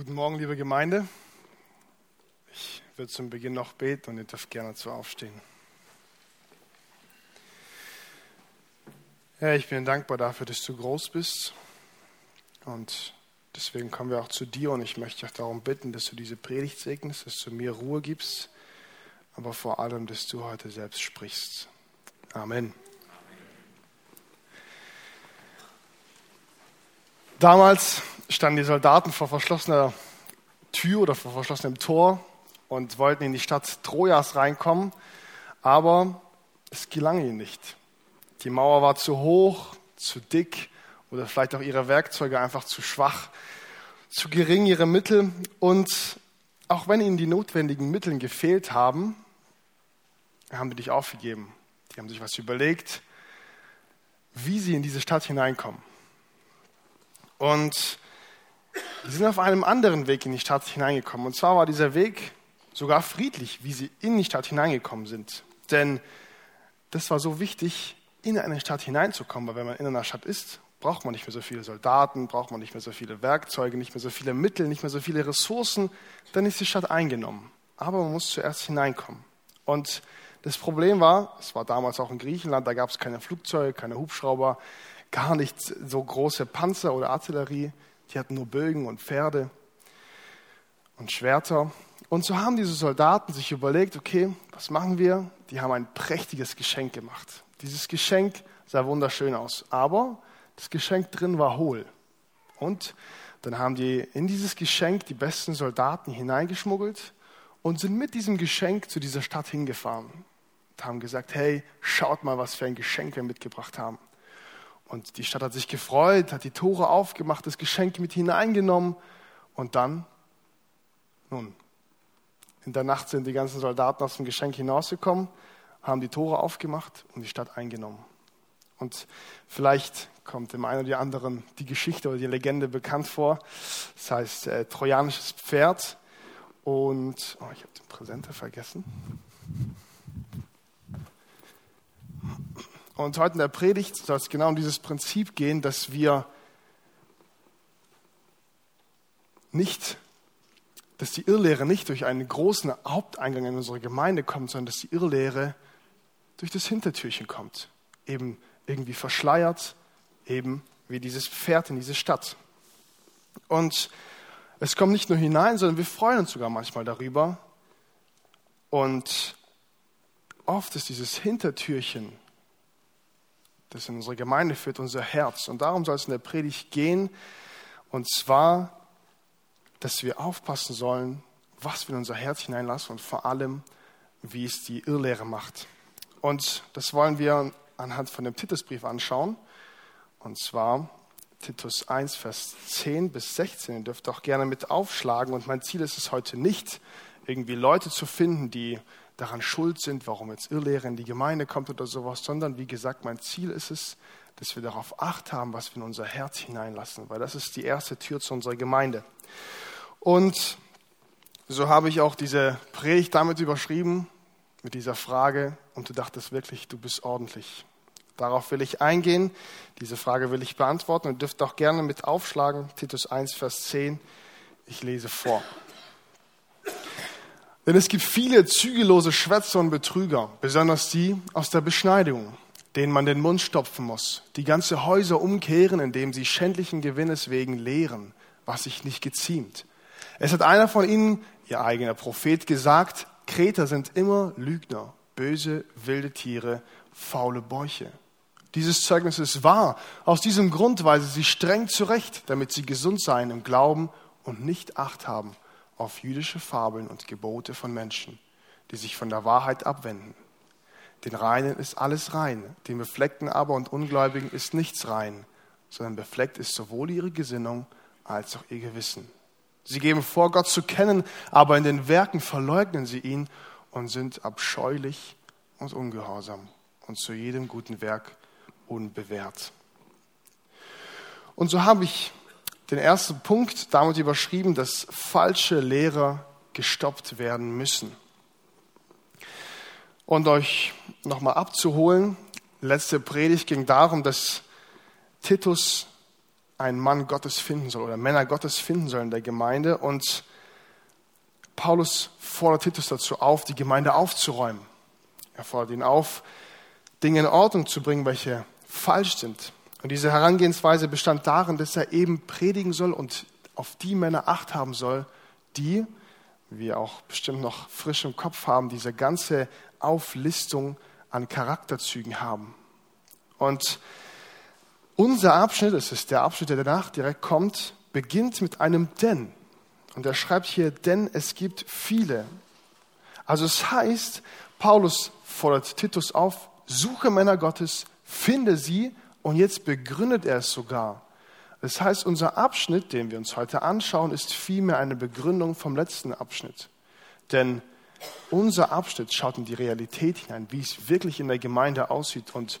Guten Morgen, liebe Gemeinde. Ich würde zum Beginn noch beten und ihr dürft gerne zu aufstehen. Herr, ich bin dankbar dafür, dass du groß bist. Und deswegen kommen wir auch zu dir und ich möchte dich darum bitten, dass du diese Predigt segnest, dass du mir Ruhe gibst, aber vor allem, dass du heute selbst sprichst. Amen. Damals standen die Soldaten vor verschlossener Tür oder vor verschlossenem Tor und wollten in die Stadt Trojas reinkommen, aber es gelang ihnen nicht. Die Mauer war zu hoch, zu dick oder vielleicht auch ihre Werkzeuge einfach zu schwach, zu gering ihre Mittel und auch wenn ihnen die notwendigen Mittel gefehlt haben, haben die nicht aufgegeben. Die haben sich was überlegt, wie sie in diese Stadt hineinkommen. Und Sie sind auf einem anderen Weg in die Stadt hineingekommen. Und zwar war dieser Weg sogar friedlich, wie sie in die Stadt hineingekommen sind. Denn das war so wichtig, in eine Stadt hineinzukommen. Weil wenn man in einer Stadt ist, braucht man nicht mehr so viele Soldaten, braucht man nicht mehr so viele Werkzeuge, nicht mehr so viele Mittel, nicht mehr so viele Ressourcen. Dann ist die Stadt eingenommen. Aber man muss zuerst hineinkommen. Und das Problem war, es war damals auch in Griechenland, da gab es keine Flugzeuge, keine Hubschrauber, gar nicht so große Panzer oder Artillerie. Die hatten nur Bögen und Pferde und Schwerter. Und so haben diese Soldaten sich überlegt, okay, was machen wir? Die haben ein prächtiges Geschenk gemacht. Dieses Geschenk sah wunderschön aus, aber das Geschenk drin war hohl. Und dann haben die in dieses Geschenk die besten Soldaten hineingeschmuggelt und sind mit diesem Geschenk zu dieser Stadt hingefahren. Und haben gesagt, hey, schaut mal, was für ein Geschenk wir mitgebracht haben. Und die Stadt hat sich gefreut, hat die Tore aufgemacht, das Geschenk mit hineingenommen. Und dann, nun, in der Nacht sind die ganzen Soldaten aus dem Geschenk hinausgekommen, haben die Tore aufgemacht und die Stadt eingenommen. Und vielleicht kommt dem einen oder anderen die Geschichte oder die Legende bekannt vor. Das heißt äh, trojanisches Pferd. Und oh, ich habe den Präsenter vergessen. Und heute in der Predigt soll es genau um dieses Prinzip gehen, dass wir nicht, dass die Irrlehre nicht durch einen großen Haupteingang in unsere Gemeinde kommt, sondern dass die Irrlehre durch das Hintertürchen kommt. Eben irgendwie verschleiert, eben wie dieses Pferd in diese Stadt. Und es kommt nicht nur hinein, sondern wir freuen uns sogar manchmal darüber. Und oft ist dieses Hintertürchen das in unsere Gemeinde führt, unser Herz. Und darum soll es in der Predigt gehen. Und zwar, dass wir aufpassen sollen, was wir in unser Herz hineinlassen und vor allem, wie es die Irrlehre macht. Und das wollen wir anhand von dem Titusbrief anschauen. Und zwar Titus 1, Vers 10 bis 16. Ihr dürft auch gerne mit aufschlagen. Und mein Ziel ist es heute nicht, irgendwie Leute zu finden, die daran schuld sind, warum jetzt Irrlehre in die Gemeinde kommt oder sowas, sondern wie gesagt, mein Ziel ist es, dass wir darauf acht haben, was wir in unser Herz hineinlassen, weil das ist die erste Tür zu unserer Gemeinde. Und so habe ich auch diese Predigt damit überschrieben, mit dieser Frage, und du dachtest wirklich, du bist ordentlich. Darauf will ich eingehen, diese Frage will ich beantworten und dürft auch gerne mit aufschlagen, Titus 1, Vers 10. Ich lese vor. Denn es gibt viele zügellose Schwätzer und Betrüger, besonders die aus der Beschneidung, denen man den Mund stopfen muss, die ganze Häuser umkehren, indem sie schändlichen Gewinnes wegen lehren, was sich nicht geziemt. Es hat einer von ihnen, ihr eigener Prophet, gesagt, Kreter sind immer Lügner, böse, wilde Tiere, faule Bäuche. Dieses Zeugnis ist wahr. Aus diesem Grund weise sie streng zurecht, damit sie gesund seien im Glauben und nicht Acht haben auf jüdische Fabeln und Gebote von Menschen, die sich von der Wahrheit abwenden. Den Reinen ist alles rein, den Befleckten aber und Ungläubigen ist nichts rein, sondern befleckt ist sowohl ihre Gesinnung als auch ihr Gewissen. Sie geben vor, Gott zu kennen, aber in den Werken verleugnen sie ihn und sind abscheulich und ungehorsam und zu jedem guten Werk unbewährt. Und so habe ich den ersten Punkt damit überschrieben, dass falsche Lehrer gestoppt werden müssen. Und euch nochmal abzuholen, letzte Predigt ging darum, dass Titus ein Mann Gottes finden soll oder Männer Gottes finden soll in der Gemeinde. Und Paulus fordert Titus dazu auf, die Gemeinde aufzuräumen. Er fordert ihn auf, Dinge in Ordnung zu bringen, welche falsch sind. Und diese Herangehensweise bestand darin, dass er eben predigen soll und auf die Männer Acht haben soll, die, wie wir auch bestimmt noch frisch im Kopf haben, diese ganze Auflistung an Charakterzügen haben. Und unser Abschnitt, es ist der Abschnitt, der danach direkt kommt, beginnt mit einem Denn. Und er schreibt hier, denn es gibt viele. Also es heißt, Paulus fordert Titus auf, suche Männer Gottes, finde sie und jetzt begründet er es sogar. Das heißt, unser Abschnitt, den wir uns heute anschauen, ist vielmehr eine Begründung vom letzten Abschnitt. Denn unser Abschnitt schaut in die Realität hinein, wie es wirklich in der Gemeinde aussieht. Und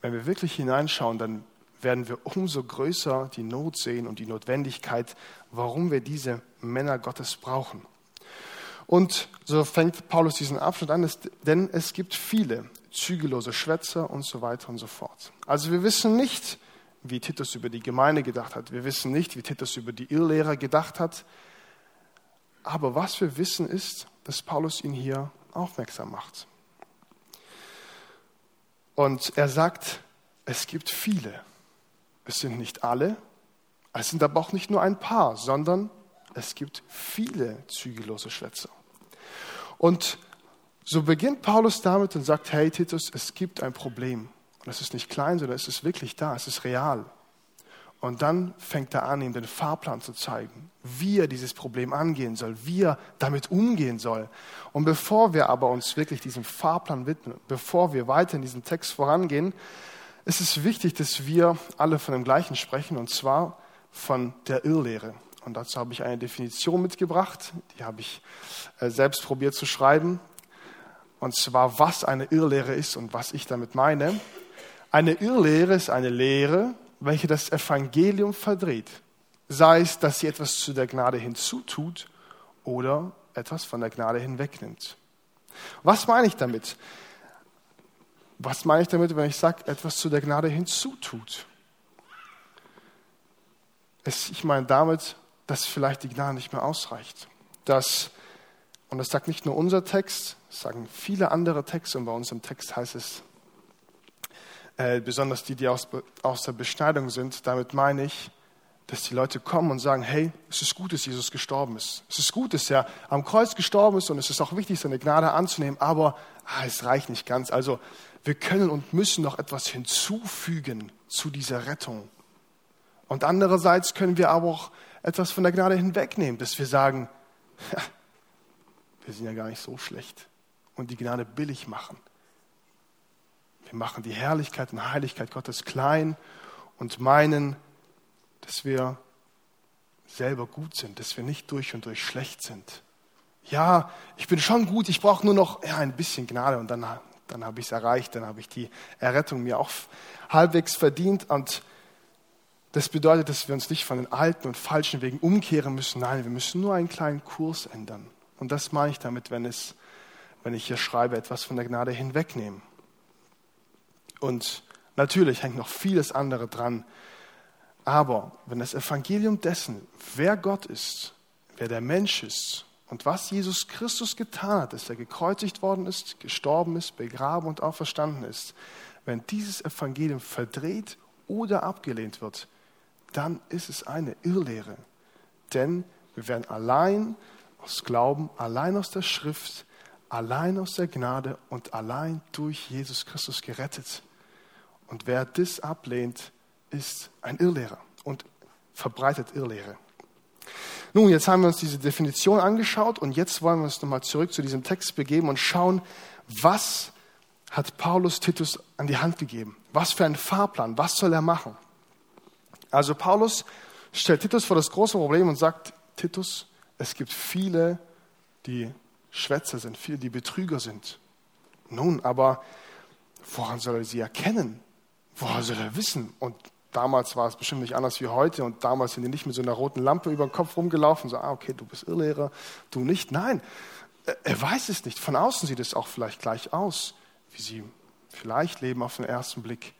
wenn wir wirklich hineinschauen, dann werden wir umso größer die Not sehen und die Notwendigkeit, warum wir diese Männer Gottes brauchen. Und so fängt Paulus diesen Abschnitt an, denn es gibt viele zügellose Schwätzer und so weiter und so fort. Also wir wissen nicht, wie Titus über die Gemeinde gedacht hat. Wir wissen nicht, wie Titus über die Irrlehrer gedacht hat. Aber was wir wissen ist, dass Paulus ihn hier aufmerksam macht. Und er sagt, es gibt viele. Es sind nicht alle, es sind aber auch nicht nur ein paar, sondern es gibt viele zügellose Schwätzer. Und so beginnt Paulus damit und sagt, hey Titus, es gibt ein Problem. Und es ist nicht klein, sondern es ist wirklich da, es ist real. Und dann fängt er an, ihm den Fahrplan zu zeigen, wie er dieses Problem angehen soll, wie er damit umgehen soll. Und bevor wir aber uns wirklich diesem Fahrplan widmen, bevor wir weiter in diesem Text vorangehen, ist es wichtig, dass wir alle von dem Gleichen sprechen, und zwar von der Irrlehre. Und dazu habe ich eine Definition mitgebracht, die habe ich äh, selbst probiert zu schreiben. Und zwar, was eine Irrlehre ist und was ich damit meine. Eine Irrlehre ist eine Lehre, welche das Evangelium verdreht. Sei es, dass sie etwas zu der Gnade hinzutut oder etwas von der Gnade hinwegnimmt. Was meine ich damit? Was meine ich damit, wenn ich sage, etwas zu der Gnade hinzutut? Es, ich meine damit, dass vielleicht die Gnade nicht mehr ausreicht. Dass, und das sagt nicht nur unser Text, das sagen viele andere Texte und bei uns im Text heißt es, äh, besonders die, die aus, aus der Beschneidung sind, damit meine ich, dass die Leute kommen und sagen, hey, es ist gut, dass Jesus gestorben ist. Es ist gut, dass er am Kreuz gestorben ist und es ist auch wichtig, seine Gnade anzunehmen, aber ah, es reicht nicht ganz. Also wir können und müssen noch etwas hinzufügen zu dieser Rettung. Und andererseits können wir aber auch etwas von der Gnade hinwegnehmen, dass wir sagen, ja, wir sind ja gar nicht so schlecht und die Gnade billig machen. Wir machen die Herrlichkeit und Heiligkeit Gottes klein und meinen, dass wir selber gut sind, dass wir nicht durch und durch schlecht sind. Ja, ich bin schon gut, ich brauche nur noch ja, ein bisschen Gnade und dann, dann habe ich es erreicht, dann habe ich die Errettung mir auch halbwegs verdient. Und das bedeutet, dass wir uns nicht von den alten und falschen Wegen umkehren müssen. Nein, wir müssen nur einen kleinen Kurs ändern. Und das meine ich damit, wenn, es, wenn ich hier schreibe, etwas von der Gnade hinwegnehmen. Und natürlich hängt noch vieles andere dran. Aber wenn das Evangelium dessen, wer Gott ist, wer der Mensch ist und was Jesus Christus getan hat, dass er gekreuzigt worden ist, gestorben ist, begraben und auferstanden ist, wenn dieses Evangelium verdreht oder abgelehnt wird, dann ist es eine Irrlehre. Denn wir werden allein aus Glauben, allein aus der Schrift, allein aus der Gnade und allein durch Jesus Christus gerettet. Und wer das ablehnt, ist ein Irrlehrer und verbreitet Irrlehre. Nun, jetzt haben wir uns diese Definition angeschaut und jetzt wollen wir uns nochmal zurück zu diesem Text begeben und schauen, was hat Paulus Titus an die Hand gegeben? Was für einen Fahrplan? Was soll er machen? Also Paulus stellt Titus vor das große Problem und sagt, Titus, es gibt viele, die Schwätzer sind, viele, die Betrüger sind. Nun, aber woran soll er sie erkennen? Woher soll er wissen? Und damals war es bestimmt nicht anders wie heute und damals sind die nicht mit so einer roten Lampe über den Kopf rumgelaufen, so, ah, okay, du bist Irrlehrer, du nicht. Nein, er weiß es nicht. Von außen sieht es auch vielleicht gleich aus, wie sie vielleicht leben auf den ersten Blick.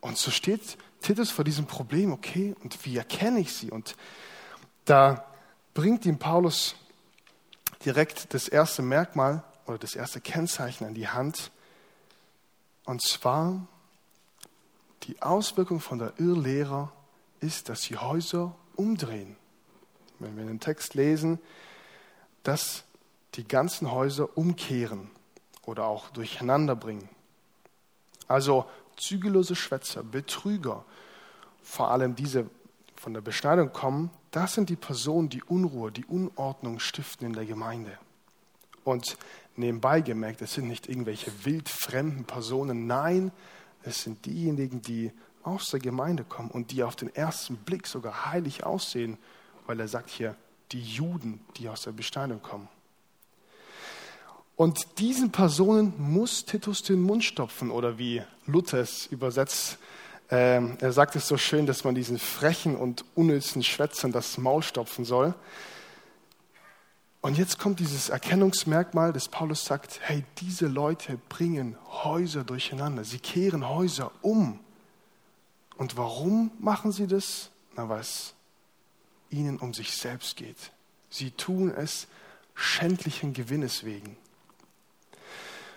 Und so steht Titus vor diesem Problem, okay, und wie erkenne ich sie? Und da bringt ihm Paulus direkt das erste Merkmal oder das erste Kennzeichen an die Hand. Und zwar die Auswirkung von der Irrlehrer ist, dass sie Häuser umdrehen. Wenn wir den Text lesen, dass die ganzen Häuser umkehren oder auch durcheinander bringen. Also zügellose Schwätzer, Betrüger, vor allem diese von der Beschneidung kommen, das sind die Personen, die Unruhe, die Unordnung stiften in der Gemeinde. Und nebenbei gemerkt, es sind nicht irgendwelche wildfremden Personen, nein, es sind diejenigen, die aus der Gemeinde kommen und die auf den ersten Blick sogar heilig aussehen, weil er sagt hier, die Juden, die aus der Beschneidung kommen. Und diesen Personen muss Titus den Mund stopfen oder wie Luther es übersetzt, äh, er sagt es so schön, dass man diesen frechen und unnützen Schwätzern das Maul stopfen soll. Und jetzt kommt dieses Erkennungsmerkmal, dass Paulus sagt, hey, diese Leute bringen Häuser durcheinander, sie kehren Häuser um. Und warum machen sie das? Na, weil es ihnen um sich selbst geht. Sie tun es schändlichen Gewinnes wegen.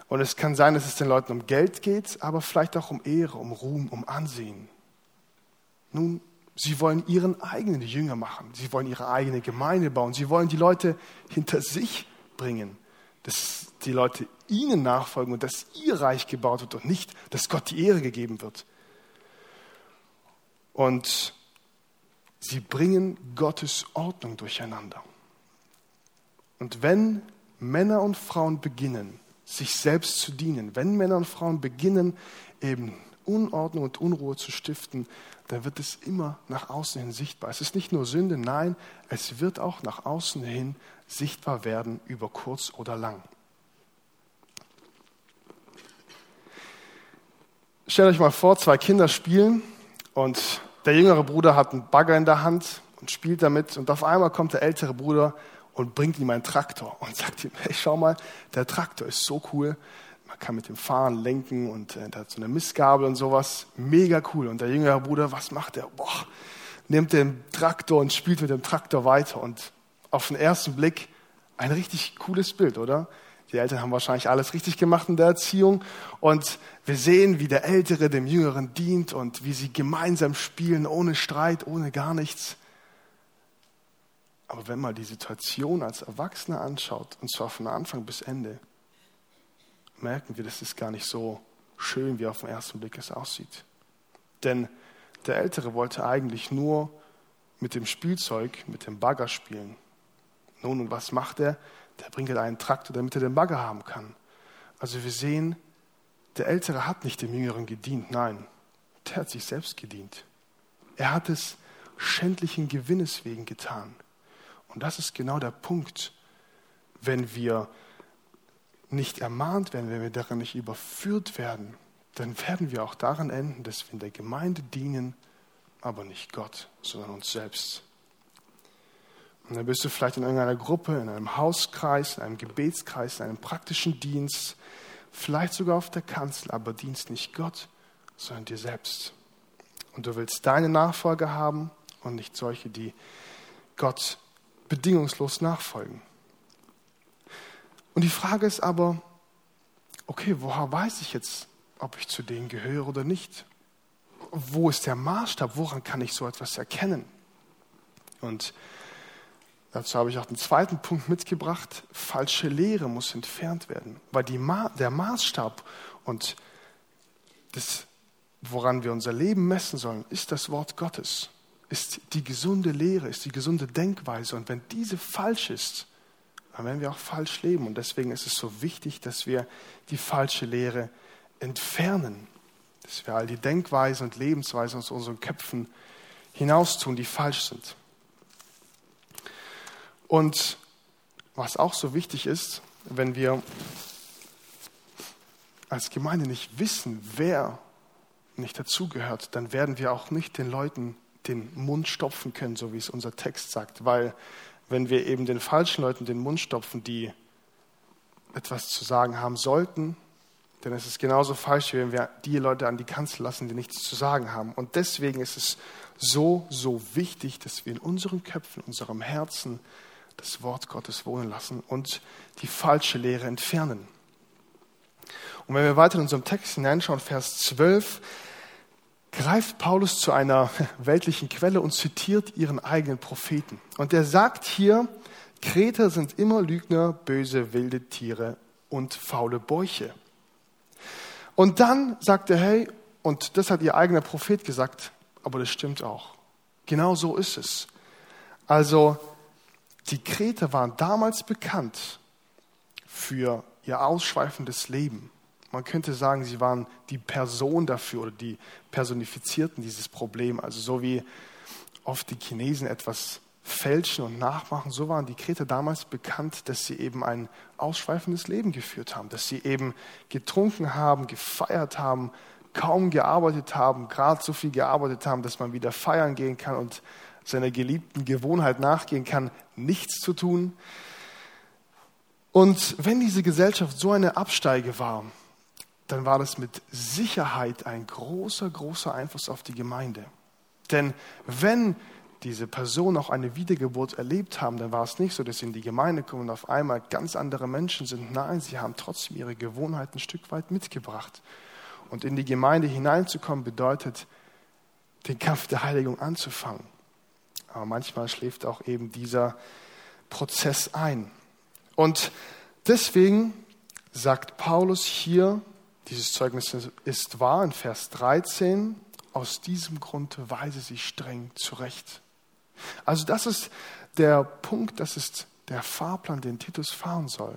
Und es kann sein, dass es den Leuten um Geld geht, aber vielleicht auch um Ehre, um Ruhm, um Ansehen. Nun, sie wollen ihren eigenen Jünger machen. Sie wollen ihre eigene Gemeinde bauen. Sie wollen die Leute hinter sich bringen, dass die Leute ihnen nachfolgen und dass ihr Reich gebaut wird und nicht, dass Gott die Ehre gegeben wird. Und sie bringen Gottes Ordnung durcheinander. Und wenn Männer und Frauen beginnen, sich selbst zu dienen. Wenn Männer und Frauen beginnen, eben Unordnung und Unruhe zu stiften, dann wird es immer nach außen hin sichtbar. Es ist nicht nur Sünde, nein, es wird auch nach außen hin sichtbar werden, über kurz oder lang. Stellt euch mal vor, zwei Kinder spielen und der jüngere Bruder hat einen Bagger in der Hand und spielt damit und auf einmal kommt der ältere Bruder und bringt ihm einen Traktor und sagt ihm, hey, schau mal, der Traktor ist so cool. Man kann mit dem fahren, lenken und äh, der hat so eine Mistgabel und sowas. Mega cool. Und der jüngere Bruder, was macht er? Boah, nimmt den Traktor und spielt mit dem Traktor weiter. Und auf den ersten Blick ein richtig cooles Bild, oder? Die Eltern haben wahrscheinlich alles richtig gemacht in der Erziehung. Und wir sehen, wie der Ältere dem Jüngeren dient und wie sie gemeinsam spielen, ohne Streit, ohne gar nichts. Aber wenn man die Situation als Erwachsener anschaut, und zwar von Anfang bis Ende, merken wir, das ist gar nicht so schön, wie auf den ersten Blick es aussieht. Denn der Ältere wollte eigentlich nur mit dem Spielzeug, mit dem Bagger spielen. Nun, und was macht er? Der bringt einen Traktor, damit er den Bagger haben kann. Also wir sehen, der Ältere hat nicht dem Jüngeren gedient, nein, der hat sich selbst gedient. Er hat es schändlichen Gewinnes wegen getan. Und das ist genau der Punkt, wenn wir nicht ermahnt werden, wenn wir darin nicht überführt werden, dann werden wir auch daran enden, dass wir in der Gemeinde dienen, aber nicht Gott, sondern uns selbst. Und dann bist du vielleicht in irgendeiner Gruppe, in einem Hauskreis, in einem Gebetskreis, in einem praktischen Dienst, vielleicht sogar auf der Kanzel, aber dienst nicht Gott, sondern dir selbst. Und du willst deine Nachfolger haben und nicht solche, die Gott bedingungslos nachfolgen. Und die Frage ist aber, okay, woher weiß ich jetzt, ob ich zu denen gehöre oder nicht? Wo ist der Maßstab? Woran kann ich so etwas erkennen? Und dazu habe ich auch den zweiten Punkt mitgebracht. Falsche Lehre muss entfernt werden, weil Ma der Maßstab und das, woran wir unser Leben messen sollen, ist das Wort Gottes ist die gesunde Lehre, ist die gesunde Denkweise. Und wenn diese falsch ist, dann werden wir auch falsch leben. Und deswegen ist es so wichtig, dass wir die falsche Lehre entfernen. Dass wir all die Denkweisen und Lebensweisen aus unseren Köpfen hinaustun, die falsch sind. Und was auch so wichtig ist, wenn wir als Gemeinde nicht wissen, wer nicht dazugehört, dann werden wir auch nicht den Leuten den Mund stopfen können, so wie es unser Text sagt. Weil wenn wir eben den falschen Leuten den Mund stopfen, die etwas zu sagen haben sollten, Denn es ist genauso falsch, wenn wir die Leute an die Kanzel lassen, die nichts zu sagen haben. Und deswegen ist es so, so wichtig, dass wir in unseren Köpfen, in unserem Herzen das Wort Gottes wohnen lassen und die falsche Lehre entfernen. Und wenn wir weiter in unserem Text hineinschauen, Vers 12, greift Paulus zu einer weltlichen Quelle und zitiert ihren eigenen Propheten. Und er sagt hier, Kreter sind immer Lügner, böse, wilde Tiere und faule Bäuche. Und dann sagt er, hey, und das hat ihr eigener Prophet gesagt, aber das stimmt auch. Genau so ist es. Also, die Kreter waren damals bekannt für ihr ausschweifendes Leben. Man könnte sagen, sie waren die Person dafür oder die personifizierten dieses Problem. Also so wie oft die Chinesen etwas fälschen und nachmachen, so waren die Kreter damals bekannt, dass sie eben ein ausschweifendes Leben geführt haben, dass sie eben getrunken haben, gefeiert haben, kaum gearbeitet haben, gerade so viel gearbeitet haben, dass man wieder feiern gehen kann und seiner geliebten Gewohnheit nachgehen kann, nichts zu tun. Und wenn diese Gesellschaft so eine Absteige war, dann war das mit Sicherheit ein großer, großer Einfluss auf die Gemeinde. Denn wenn diese Personen auch eine Wiedergeburt erlebt haben, dann war es nicht so, dass sie in die Gemeinde kommen und auf einmal ganz andere Menschen sind. Nein, sie haben trotzdem ihre Gewohnheiten ein Stück weit mitgebracht. Und in die Gemeinde hineinzukommen bedeutet, den Kampf der Heiligung anzufangen. Aber manchmal schläft auch eben dieser Prozess ein. Und deswegen sagt Paulus hier, dieses Zeugnis ist wahr in Vers 13, aus diesem Grund weise sie streng zurecht. Also das ist der Punkt, das ist der Fahrplan, den Titus fahren soll.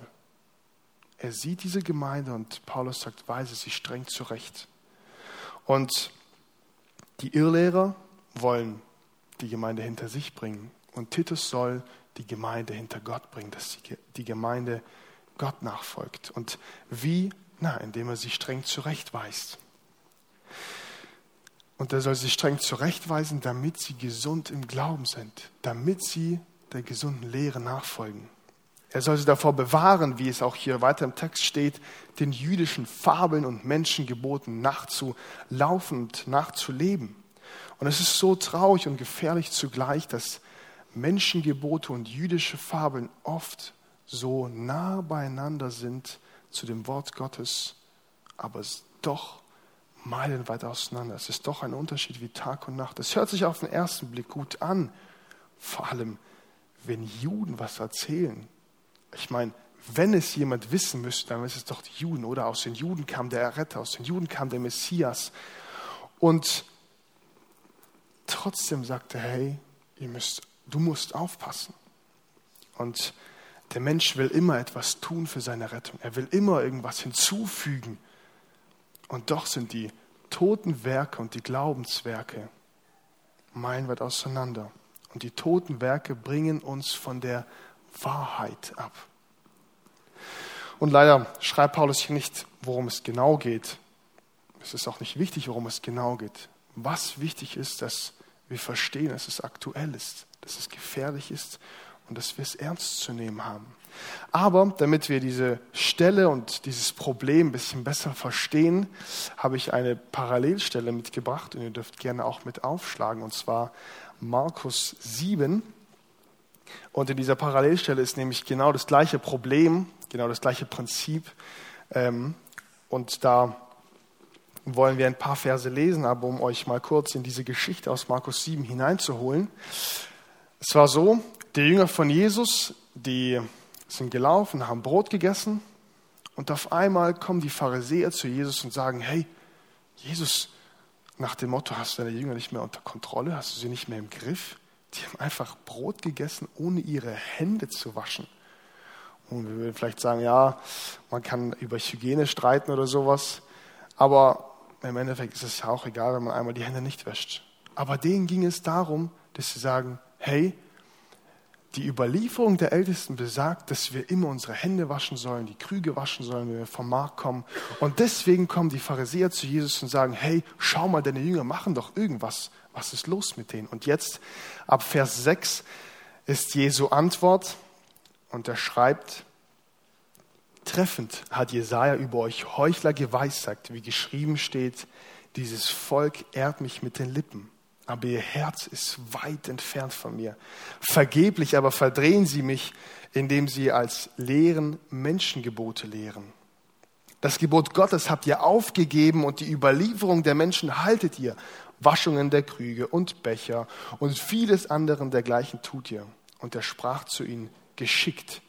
Er sieht diese Gemeinde und Paulus sagt, weise sie streng zurecht. Und die Irrlehrer wollen die Gemeinde hinter sich bringen. Und Titus soll die Gemeinde hinter Gott bringen, dass die Gemeinde Gott nachfolgt. Und wie na, indem er sie streng zurechtweist. Und er soll sie streng zurechtweisen, damit sie gesund im Glauben sind, damit sie der gesunden Lehre nachfolgen. Er soll sie davor bewahren, wie es auch hier weiter im Text steht, den jüdischen Fabeln und Menschengeboten nachzulaufen und nachzuleben. Und es ist so traurig und gefährlich zugleich, dass Menschengebote und jüdische Fabeln oft so nah beieinander sind, zu dem Wort Gottes, aber es doch meilenweit auseinander. Es ist doch ein Unterschied wie Tag und Nacht. Es hört sich auf den ersten Blick gut an, vor allem wenn Juden was erzählen. Ich meine, wenn es jemand wissen müsste, dann ist es doch die Juden, oder? Aus den Juden kam der Erretter, aus den Juden kam der Messias. Und trotzdem sagt er, hey, ihr müsst, du musst aufpassen. Und der Mensch will immer etwas tun für seine Rettung. Er will immer irgendwas hinzufügen. Und doch sind die toten Werke und die Glaubenswerke meilenweit auseinander. Und die toten Werke bringen uns von der Wahrheit ab. Und leider schreibt Paulus hier nicht, worum es genau geht. Es ist auch nicht wichtig, worum es genau geht. Was wichtig ist, dass wir verstehen, dass es aktuell ist, dass es gefährlich ist und dass wir es ernst zu nehmen haben. Aber damit wir diese Stelle und dieses Problem ein bisschen besser verstehen, habe ich eine Parallelstelle mitgebracht und ihr dürft gerne auch mit aufschlagen, und zwar Markus 7. Und in dieser Parallelstelle ist nämlich genau das gleiche Problem, genau das gleiche Prinzip. Ähm, und da wollen wir ein paar Verse lesen, aber um euch mal kurz in diese Geschichte aus Markus 7 hineinzuholen. Es war so, die Jünger von Jesus, die sind gelaufen, haben Brot gegessen und auf einmal kommen die Pharisäer zu Jesus und sagen, hey, Jesus, nach dem Motto, hast du deine Jünger nicht mehr unter Kontrolle, hast du sie nicht mehr im Griff? Die haben einfach Brot gegessen, ohne ihre Hände zu waschen. Und wir würden vielleicht sagen, ja, man kann über Hygiene streiten oder sowas, aber im Endeffekt ist es ja auch egal, wenn man einmal die Hände nicht wäscht. Aber denen ging es darum, dass sie sagen, hey, die Überlieferung der Ältesten besagt, dass wir immer unsere Hände waschen sollen, die Krüge waschen sollen, wenn wir vom Markt kommen. Und deswegen kommen die Pharisäer zu Jesus und sagen, hey, schau mal, deine Jünger machen doch irgendwas. Was ist los mit denen? Und jetzt, ab Vers 6, ist Jesu Antwort und er schreibt, Treffend hat Jesaja über euch Heuchler geweissagt, wie geschrieben steht, dieses Volk ehrt mich mit den Lippen, aber ihr Herz ist weit entfernt von mir. Vergeblich aber verdrehen sie mich, indem sie als leeren Menschengebote lehren. Das Gebot Gottes habt ihr aufgegeben und die Überlieferung der Menschen haltet ihr. Waschungen der Krüge und Becher und vieles anderen dergleichen tut ihr. Und er sprach zu ihnen, geschickt,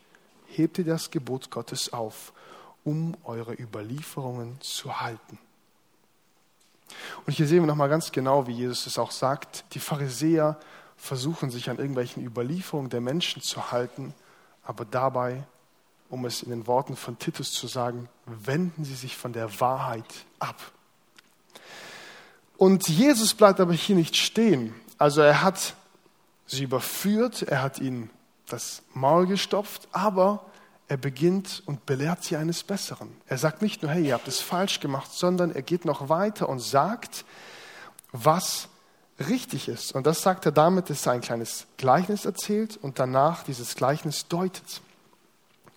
hebt ihr das Gebot Gottes auf, um eure Überlieferungen zu halten. Und hier sehen wir nochmal ganz genau, wie Jesus es auch sagt. Die Pharisäer versuchen sich an irgendwelchen Überlieferungen der Menschen zu halten, aber dabei, um es in den Worten von Titus zu sagen, wenden sie sich von der Wahrheit ab. Und Jesus bleibt aber hier nicht stehen. Also er hat sie überführt, er hat ihnen das Maul gestopft, aber er beginnt und belehrt sie eines Besseren. Er sagt nicht nur, hey, ihr habt es falsch gemacht, sondern er geht noch weiter und sagt, was richtig ist. Und das sagt er damit, dass er ein kleines Gleichnis erzählt und danach dieses Gleichnis deutet.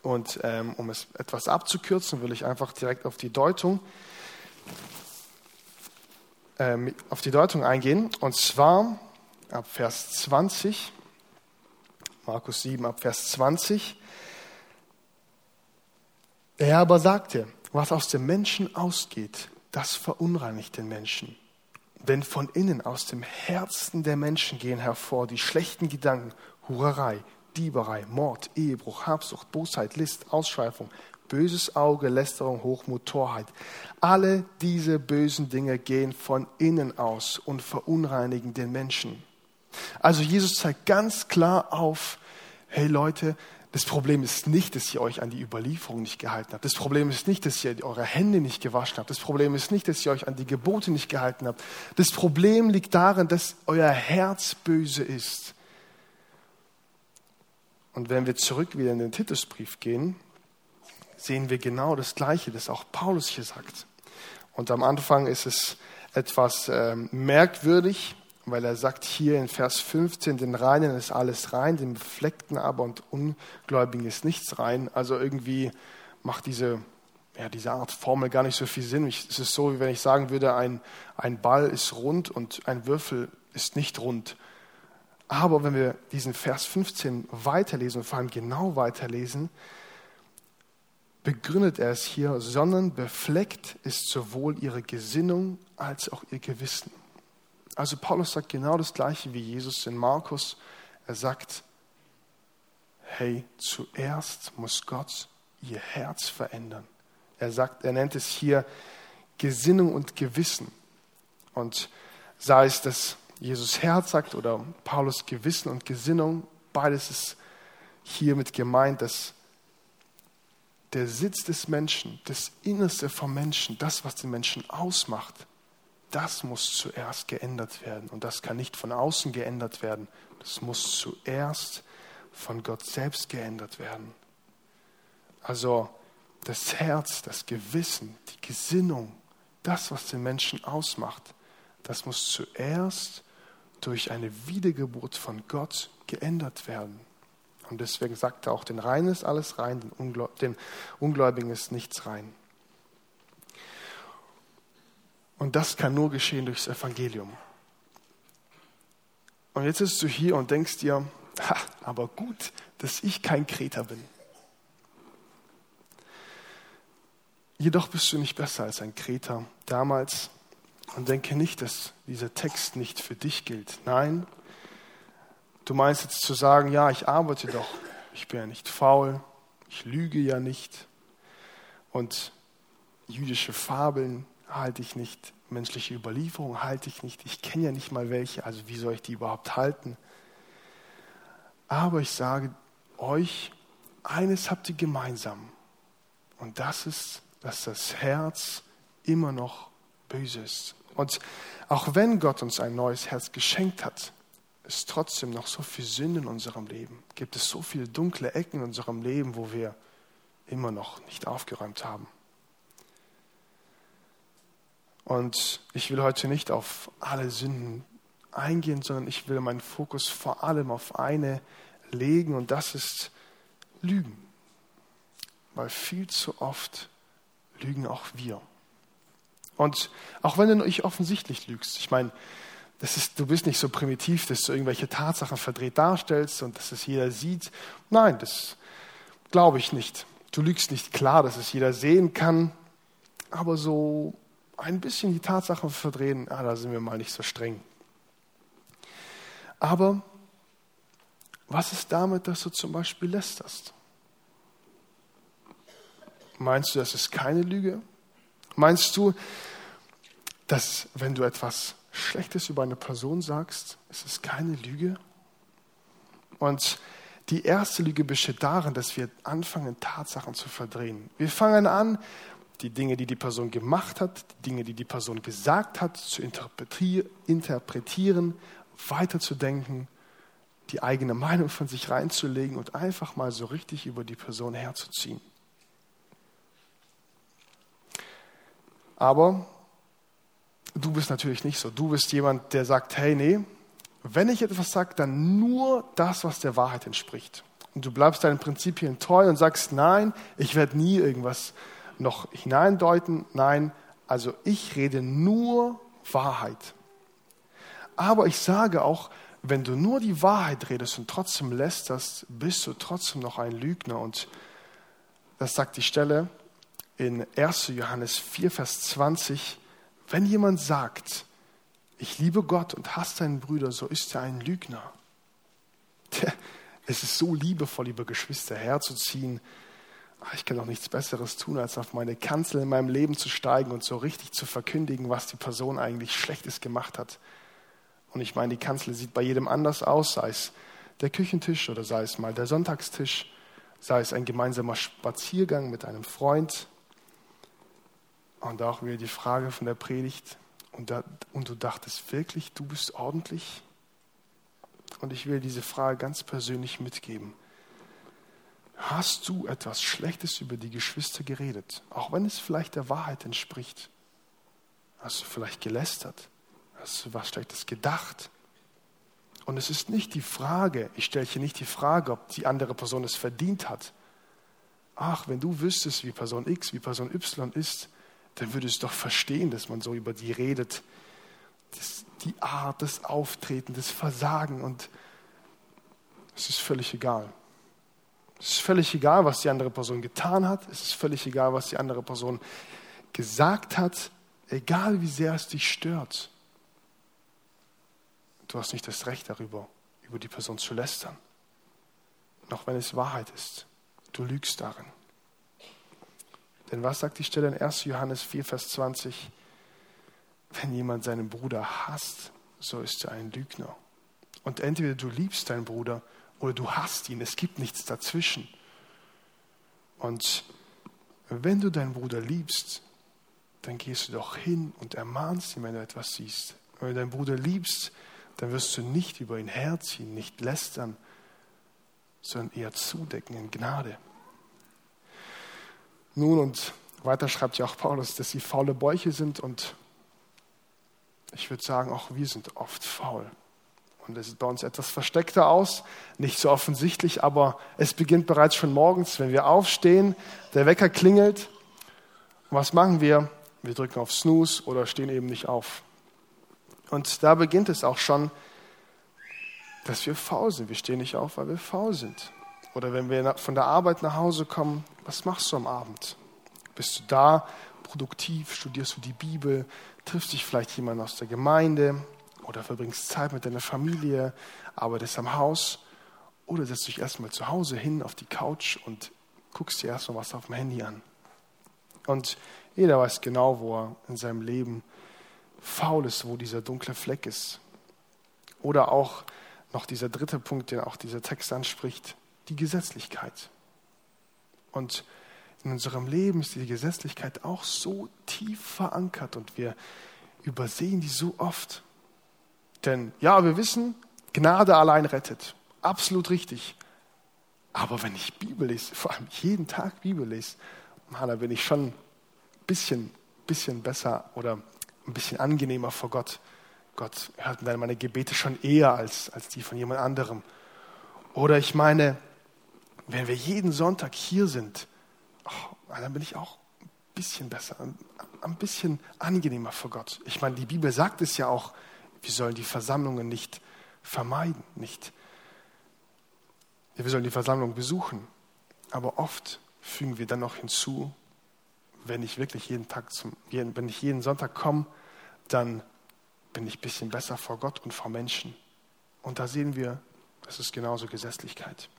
Und ähm, um es etwas abzukürzen, will ich einfach direkt auf die Deutung, ähm, auf die Deutung eingehen. Und zwar ab Vers 20, Markus 7 ab Vers 20. Er aber sagte, was aus dem Menschen ausgeht, das verunreinigt den Menschen. Denn von innen, aus dem Herzen der Menschen gehen hervor die schlechten Gedanken, Hurerei, Dieberei, Mord, Ehebruch, Habsucht, Bosheit, List, Ausschweifung, böses Auge, Lästerung, Hochmut, Torheit. Alle diese bösen Dinge gehen von innen aus und verunreinigen den Menschen. Also Jesus zeigt ganz klar auf, hey Leute, das Problem ist nicht, dass ihr euch an die Überlieferung nicht gehalten habt. Das Problem ist nicht, dass ihr eure Hände nicht gewaschen habt. Das Problem ist nicht, dass ihr euch an die Gebote nicht gehalten habt. Das Problem liegt darin, dass euer Herz böse ist. Und wenn wir zurück wieder in den Titusbrief gehen, sehen wir genau das Gleiche, das auch Paulus hier sagt. Und am Anfang ist es etwas äh, merkwürdig, weil er sagt hier in Vers 15, den Reinen ist alles rein, den Befleckten aber und Ungläubigen ist nichts rein. Also irgendwie macht diese, ja, diese Art Formel gar nicht so viel Sinn. Es ist so, wie wenn ich sagen würde, ein, ein Ball ist rund und ein Würfel ist nicht rund. Aber wenn wir diesen Vers 15 weiterlesen und vor allem genau weiterlesen, begründet er es hier, sondern befleckt ist sowohl ihre Gesinnung als auch ihr Gewissen. Also Paulus sagt genau das gleiche wie Jesus in Markus. Er sagt, hey, zuerst muss Gott ihr Herz verändern. Er sagt, er nennt es hier Gesinnung und Gewissen. Und sei es, dass Jesus Herz sagt oder Paulus Gewissen und Gesinnung, beides ist hiermit gemeint, dass der Sitz des Menschen, das Innerste vom Menschen, das, was den Menschen ausmacht, das muss zuerst geändert werden. Und das kann nicht von außen geändert werden. Das muss zuerst von Gott selbst geändert werden. Also das Herz, das Gewissen, die Gesinnung, das, was den Menschen ausmacht, das muss zuerst durch eine Wiedergeburt von Gott geändert werden. Und deswegen sagt er auch, den Reinen ist alles rein, den Ungläubigen ist nichts rein. Und das kann nur geschehen durchs Evangelium. Und jetzt bist du hier und denkst dir, ha, aber gut, dass ich kein Kreter bin. Jedoch bist du nicht besser als ein Kreter damals und denke nicht, dass dieser Text nicht für dich gilt. Nein, du meinst jetzt zu sagen, ja, ich arbeite doch, ich bin ja nicht faul, ich lüge ja nicht und jüdische Fabeln, halte ich nicht. Menschliche Überlieferung halte ich nicht. Ich kenne ja nicht mal welche, also wie soll ich die überhaupt halten? Aber ich sage euch, eines habt ihr gemeinsam. Und das ist, dass das Herz immer noch böse ist. Und auch wenn Gott uns ein neues Herz geschenkt hat, ist trotzdem noch so viel Sünde in unserem Leben. Gibt es so viele dunkle Ecken in unserem Leben, wo wir immer noch nicht aufgeräumt haben. Und ich will heute nicht auf alle Sünden eingehen, sondern ich will meinen Fokus vor allem auf eine legen und das ist Lügen. weil viel zu oft lügen auch wir. Und auch wenn du nicht offensichtlich lügst, ich meine, das ist, du bist nicht so primitiv, dass du irgendwelche Tatsachen verdreht darstellst und dass es jeder sieht. Nein, das glaube ich nicht. Du lügst nicht klar, dass es jeder sehen kann, aber so ein bisschen die Tatsachen verdrehen, ah, da sind wir mal nicht so streng. Aber was ist damit, dass du zum Beispiel lästerst? Meinst du, das ist keine Lüge? Meinst du, dass wenn du etwas Schlechtes über eine Person sagst, ist es keine Lüge? Und die erste Lüge besteht darin, dass wir anfangen, Tatsachen zu verdrehen. Wir fangen an, die Dinge, die die Person gemacht hat, die Dinge, die die Person gesagt hat, zu interpretieren, weiterzudenken, die eigene Meinung von sich reinzulegen und einfach mal so richtig über die Person herzuziehen. Aber du bist natürlich nicht so. Du bist jemand, der sagt, hey, nee, wenn ich etwas sage, dann nur das, was der Wahrheit entspricht. Und du bleibst deinen Prinzipien treu und sagst, nein, ich werde nie irgendwas noch hineindeuten. Nein, also ich rede nur Wahrheit. Aber ich sage auch, wenn du nur die Wahrheit redest und trotzdem lästerst, bist du trotzdem noch ein Lügner. Und das sagt die Stelle in 1. Johannes 4, Vers 20. Wenn jemand sagt, ich liebe Gott und hasse deinen Brüder, so ist er ein Lügner. Es ist so liebevoll, liebe Geschwister, herzuziehen. Ah, ich kann doch nichts Besseres tun, als auf meine Kanzel in meinem Leben zu steigen und so richtig zu verkündigen, was die Person eigentlich Schlechtes gemacht hat. Und ich meine, die Kanzel sieht bei jedem anders aus, sei es der Küchentisch oder sei es mal der Sonntagstisch, sei es ein gemeinsamer Spaziergang mit einem Freund. Und auch wieder die Frage von der Predigt, und, da, und du dachtest wirklich, du bist ordentlich? Und ich will diese Frage ganz persönlich mitgeben. Hast du etwas Schlechtes über die Geschwister geredet, auch wenn es vielleicht der Wahrheit entspricht? Hast du vielleicht gelästert? Hast du was Schlechtes gedacht? Und es ist nicht die Frage, ich stelle hier nicht die Frage, ob die andere Person es verdient hat. Ach, wenn du wüsstest, wie Person X, wie Person Y ist, dann würdest du doch verstehen, dass man so über die redet. Das, die Art, das Auftreten, das Versagen und es ist völlig egal. Es ist völlig egal, was die andere Person getan hat. Es ist völlig egal, was die andere Person gesagt hat. Egal, wie sehr es dich stört. Du hast nicht das Recht darüber, über die Person zu lästern. Noch wenn es Wahrheit ist. Du lügst darin. Denn was sagt die Stelle in 1. Johannes 4, Vers 20? Wenn jemand seinen Bruder hasst, so ist er ein Lügner. Und entweder du liebst deinen Bruder oder du hasst ihn. Es gibt nichts dazwischen. Und wenn du deinen Bruder liebst, dann gehst du doch hin und ermahnst ihn, wenn du etwas siehst. Wenn du deinen Bruder liebst, dann wirst du nicht über ihn herziehen, nicht lästern, sondern eher zudecken in Gnade. Nun, und weiter schreibt ja auch Paulus, dass sie faule Bäuche sind und ich würde sagen, auch wir sind oft faul. Und es sieht bei uns etwas versteckter aus, nicht so offensichtlich, aber es beginnt bereits schon morgens, wenn wir aufstehen, der Wecker klingelt. Und was machen wir? Wir drücken auf Snooze oder stehen eben nicht auf. Und da beginnt es auch schon, dass wir faul sind. Wir stehen nicht auf, weil wir faul sind. Oder wenn wir von der Arbeit nach Hause kommen, was machst du am Abend? Bist du da, produktiv, studierst du die Bibel, triffst dich vielleicht jemand aus der Gemeinde oder verbringst Zeit mit deiner Familie, arbeitest am Haus oder setzt dich erstmal zu Hause hin auf die Couch und guckst dir erstmal was auf dem Handy an. Und jeder weiß genau, wo er in seinem Leben faul ist, wo dieser dunkle Fleck ist. Oder auch noch dieser dritte Punkt, den auch dieser Text anspricht die Gesetzlichkeit. Und in unserem Leben ist die Gesetzlichkeit auch so tief verankert und wir übersehen die so oft. Denn ja, wir wissen, Gnade allein rettet. Absolut richtig. Aber wenn ich Bibel lese, vor allem jeden Tag Bibel lese, da bin ich schon ein bisschen, bisschen besser oder ein bisschen angenehmer vor Gott. Gott hört meine Gebete schon eher als, als die von jemand anderem. Oder ich meine, wenn wir jeden Sonntag hier sind oh, dann bin ich auch ein bisschen besser, ein, ein bisschen angenehmer für Gott. Ich meine, die Bibel sagt es ja auch, wir sollen die Versammlungen nicht vermeiden, nicht. Wir sollen die Versammlung besuchen. Aber oft fügen wir dann noch hinzu, wenn ich wirklich jeden Tag zum, wenn ich jeden Sonntag komme, dann bin ich ein bisschen besser vor Gott und vor Menschen. Und da sehen wir, das ist genauso Gesetzlichkeit.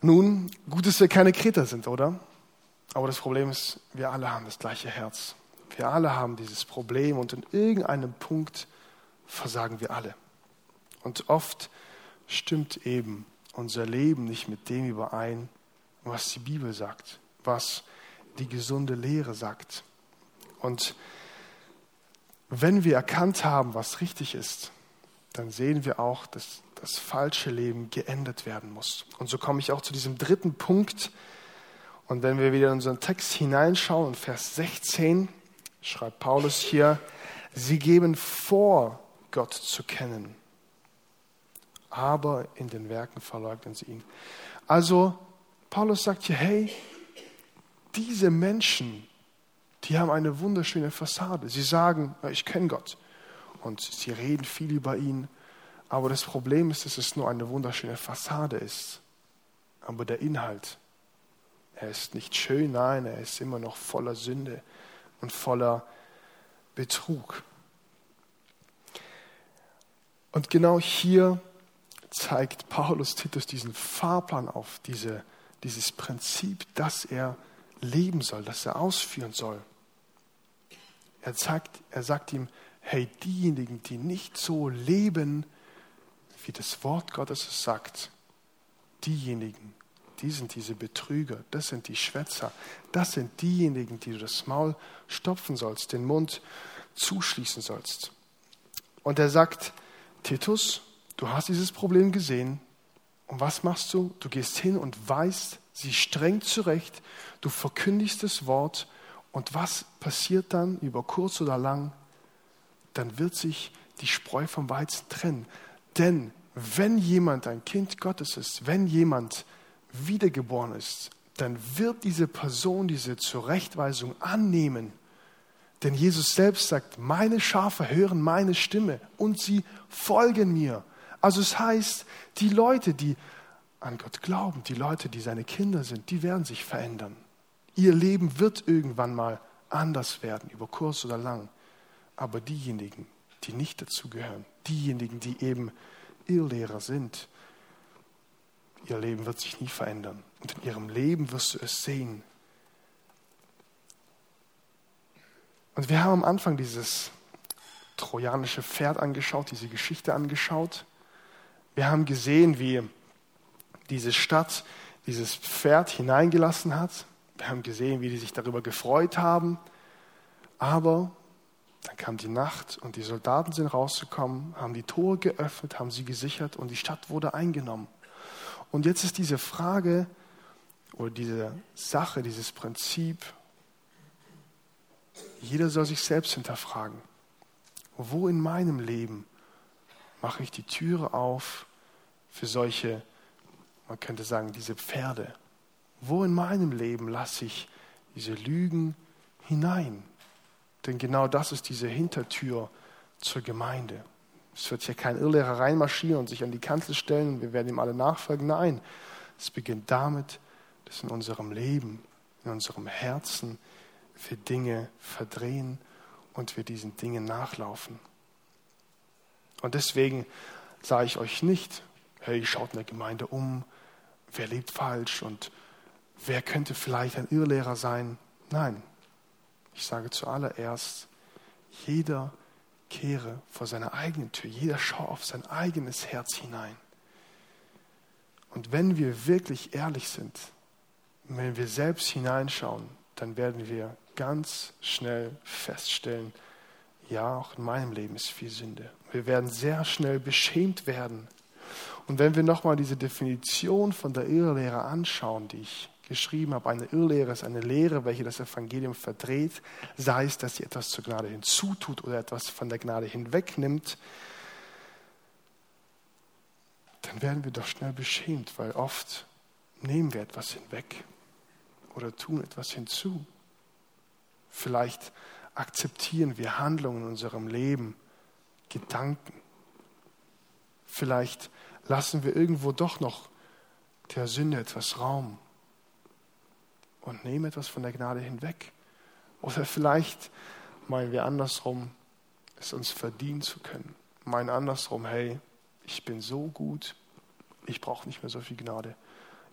Nun, gut, dass wir keine Kreter sind, oder? Aber das Problem ist, wir alle haben das gleiche Herz. Wir alle haben dieses Problem und in irgendeinem Punkt versagen wir alle. Und oft stimmt eben unser Leben nicht mit dem überein, was die Bibel sagt, was die gesunde Lehre sagt. Und wenn wir erkannt haben, was richtig ist, dann sehen wir auch, dass das falsche Leben geändert werden muss. Und so komme ich auch zu diesem dritten Punkt. Und wenn wir wieder in unseren Text hineinschauen, in Vers 16, schreibt Paulus hier, sie geben vor, Gott zu kennen, aber in den Werken verleugnen sie ihn. Also Paulus sagt hier, hey, diese Menschen, die haben eine wunderschöne Fassade. Sie sagen, ich kenne Gott. Und sie reden viel über ihn. Aber das Problem ist, dass es nur eine wunderschöne Fassade ist. Aber der Inhalt, er ist nicht schön, nein, er ist immer noch voller Sünde und voller Betrug. Und genau hier zeigt Paulus Titus diesen Fahrplan auf, diese, dieses Prinzip, dass er leben soll, dass er ausführen soll. Er sagt, er sagt ihm, hey, diejenigen, die nicht so leben, wie das Wort Gottes es sagt, diejenigen, die sind diese Betrüger, das sind die Schwätzer, das sind diejenigen, die du das Maul stopfen sollst, den Mund zuschließen sollst. Und er sagt, Titus, du hast dieses Problem gesehen. Und was machst du? Du gehst hin und weist sie streng zurecht. Du verkündigst das Wort. Und was passiert dann über kurz oder lang? Dann wird sich die Spreu vom Weizen trennen. Denn wenn jemand ein Kind Gottes ist, wenn jemand wiedergeboren ist, dann wird diese Person diese Zurechtweisung annehmen denn Jesus selbst sagt, meine Schafe hören meine Stimme und sie folgen mir. Also es heißt, die Leute, die an Gott glauben, die Leute, die seine Kinder sind, die werden sich verändern. Ihr Leben wird irgendwann mal anders werden, über kurz oder lang. Aber diejenigen, die nicht dazugehören, diejenigen, die eben Irrlehrer sind, ihr Leben wird sich nie verändern. Und in ihrem Leben wirst du es sehen, Und wir haben am Anfang dieses trojanische Pferd angeschaut, diese Geschichte angeschaut. Wir haben gesehen, wie diese Stadt dieses Pferd hineingelassen hat. Wir haben gesehen, wie die sich darüber gefreut haben. Aber dann kam die Nacht und die Soldaten sind rausgekommen, haben die Tore geöffnet, haben sie gesichert und die Stadt wurde eingenommen. Und jetzt ist diese Frage oder diese Sache, dieses Prinzip, jeder soll sich selbst hinterfragen. Wo in meinem Leben mache ich die Türe auf für solche, man könnte sagen, diese Pferde? Wo in meinem Leben lasse ich diese Lügen hinein? Denn genau das ist diese Hintertür zur Gemeinde. Es wird hier kein Irrlehrer reinmarschieren und sich an die Kanzel stellen und wir werden ihm alle nachfolgen. Nein, es beginnt damit, dass in unserem Leben, in unserem Herzen wir Dinge verdrehen und wir diesen Dingen nachlaufen. Und deswegen sage ich euch nicht, hey, schaut in der Gemeinde um, wer lebt falsch und wer könnte vielleicht ein Irrlehrer sein. Nein, ich sage zuallererst, jeder kehre vor seiner eigenen Tür, jeder schaue auf sein eigenes Herz hinein. Und wenn wir wirklich ehrlich sind, wenn wir selbst hineinschauen, dann werden wir ganz schnell feststellen, ja, auch in meinem Leben ist viel Sünde. Wir werden sehr schnell beschämt werden. Und wenn wir nochmal diese Definition von der Irrlehre anschauen, die ich geschrieben habe, eine Irrlehre ist eine Lehre, welche das Evangelium verdreht, sei es, dass sie etwas zur Gnade hinzutut oder etwas von der Gnade hinwegnimmt, dann werden wir doch schnell beschämt, weil oft nehmen wir etwas hinweg oder tun etwas hinzu. Vielleicht akzeptieren wir Handlungen in unserem Leben, Gedanken. Vielleicht lassen wir irgendwo doch noch der Sünde etwas Raum und nehmen etwas von der Gnade hinweg. Oder vielleicht meinen wir andersrum, es uns verdienen zu können. Meinen andersrum, hey, ich bin so gut, ich brauche nicht mehr so viel Gnade.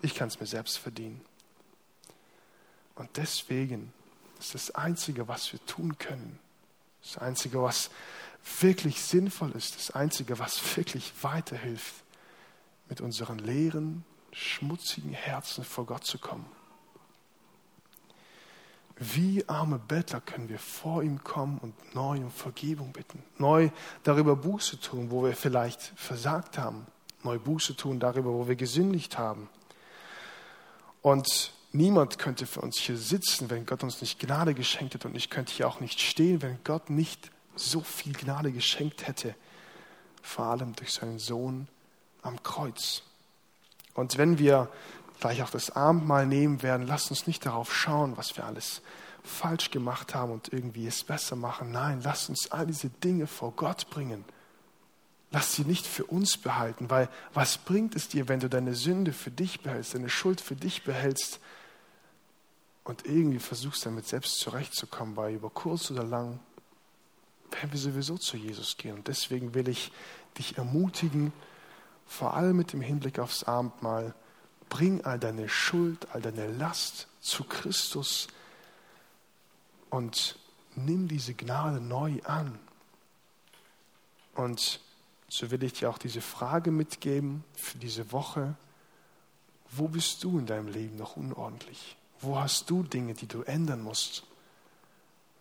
Ich kann es mir selbst verdienen. Und deswegen ist das Einzige, was wir tun können, das Einzige, was wirklich sinnvoll ist, das Einzige, was wirklich weiterhilft, mit unseren leeren, schmutzigen Herzen vor Gott zu kommen. Wie arme Bettler können wir vor ihm kommen und neu um Vergebung bitten, neu darüber Buße tun, wo wir vielleicht versagt haben, neu Buße tun darüber, wo wir gesündigt haben. Und niemand könnte für uns hier sitzen, wenn Gott uns nicht Gnade geschenkt hätte. Und ich könnte hier auch nicht stehen, wenn Gott nicht so viel Gnade geschenkt hätte. Vor allem durch seinen Sohn am Kreuz. Und wenn wir gleich auch das Abendmahl nehmen werden, lasst uns nicht darauf schauen, was wir alles falsch gemacht haben und irgendwie es besser machen. Nein, lasst uns all diese Dinge vor Gott bringen. Lass sie nicht für uns behalten, weil was bringt es dir, wenn du deine Sünde für dich behältst, deine Schuld für dich behältst und irgendwie versuchst damit selbst zurechtzukommen, weil über kurz oder lang werden wir sowieso zu Jesus gehen. Und deswegen will ich dich ermutigen, vor allem mit dem Hinblick aufs Abendmahl, bring all deine Schuld, all deine Last zu Christus und nimm diese Gnade neu an. Und so will ich dir auch diese Frage mitgeben für diese Woche. Wo bist du in deinem Leben noch unordentlich? Wo hast du Dinge, die du ändern musst?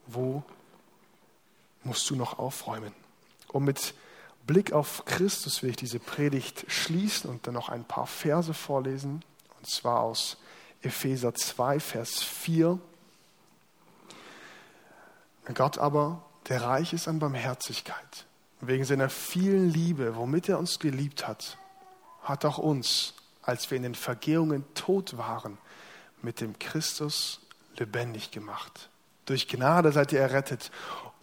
Wo musst du noch aufräumen? Und mit Blick auf Christus will ich diese Predigt schließen und dann noch ein paar Verse vorlesen. Und zwar aus Epheser 2, Vers 4. Gott aber, der reich ist an Barmherzigkeit, wegen seiner vielen Liebe, womit er uns geliebt hat, hat auch uns, als wir in den Vergehungen tot waren, mit dem Christus lebendig gemacht. Durch Gnade seid ihr errettet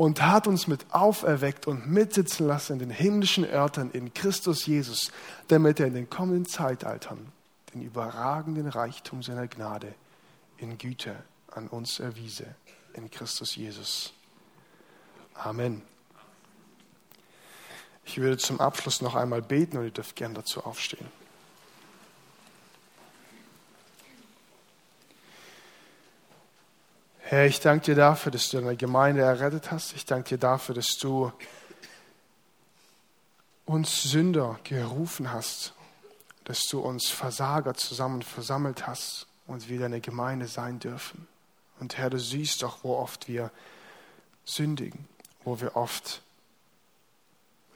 und hat uns mit auferweckt und mitsitzen lassen in den himmlischen Örtern in Christus Jesus, damit er in den kommenden Zeitaltern den überragenden Reichtum seiner Gnade in Güte an uns erwiese in Christus Jesus. Amen. Ich würde zum Abschluss noch einmal beten und ihr dürft gern dazu aufstehen. Herr, ich danke dir dafür, dass du deine Gemeinde errettet hast. Ich danke dir dafür, dass du uns Sünder gerufen hast, dass du uns Versager zusammen versammelt hast und wir deine Gemeinde sein dürfen. Und Herr, du siehst doch, wo oft wir sündigen, wo wir oft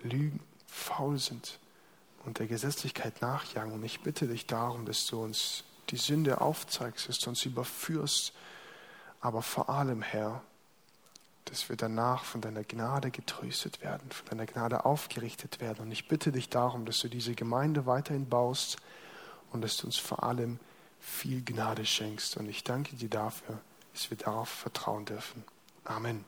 lügen, faul sind und der Gesetzlichkeit nachjagen. Und ich bitte dich darum, dass du uns die Sünde aufzeigst, dass du uns überführst aber vor allem, Herr, dass wir danach von deiner Gnade getröstet werden, von deiner Gnade aufgerichtet werden. Und ich bitte dich darum, dass du diese Gemeinde weiterhin baust und dass du uns vor allem viel Gnade schenkst. Und ich danke dir dafür, dass wir darauf vertrauen dürfen. Amen.